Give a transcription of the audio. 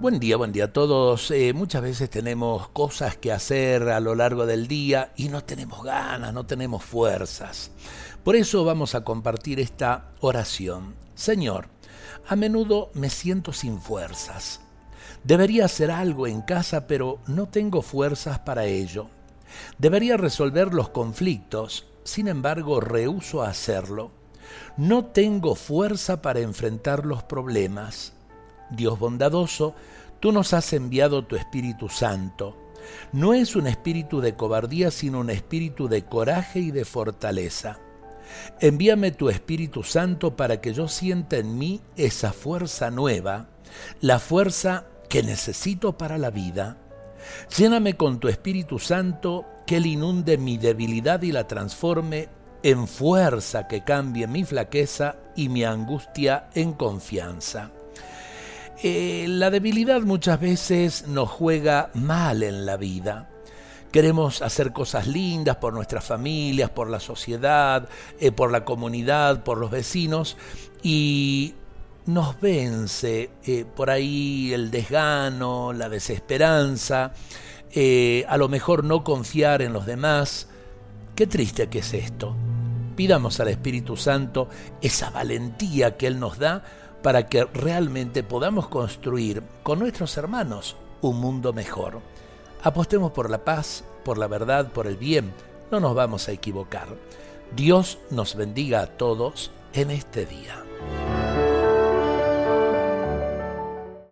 Buen día, buen día a todos. Eh, muchas veces tenemos cosas que hacer a lo largo del día y no tenemos ganas, no tenemos fuerzas. Por eso vamos a compartir esta oración. Señor, a menudo me siento sin fuerzas. Debería hacer algo en casa, pero no tengo fuerzas para ello. Debería resolver los conflictos, sin embargo, rehúso hacerlo. No tengo fuerza para enfrentar los problemas. Dios bondadoso, tú nos has enviado tu Espíritu Santo. No es un espíritu de cobardía, sino un espíritu de coraje y de fortaleza. Envíame tu Espíritu Santo para que yo sienta en mí esa fuerza nueva, la fuerza que necesito para la vida. Lléname con tu Espíritu Santo, que Él inunde mi debilidad y la transforme en fuerza que cambie mi flaqueza y mi angustia en confianza. Eh, la debilidad muchas veces nos juega mal en la vida. Queremos hacer cosas lindas por nuestras familias, por la sociedad, eh, por la comunidad, por los vecinos y nos vence eh, por ahí el desgano, la desesperanza, a lo mejor no confiar en los demás. Qué triste que es esto. Pidamos al Espíritu Santo esa valentía que Él nos da para que realmente podamos construir con nuestros hermanos un mundo mejor. Apostemos por la paz, por la verdad, por el bien. No nos vamos a equivocar. Dios nos bendiga a todos en este día.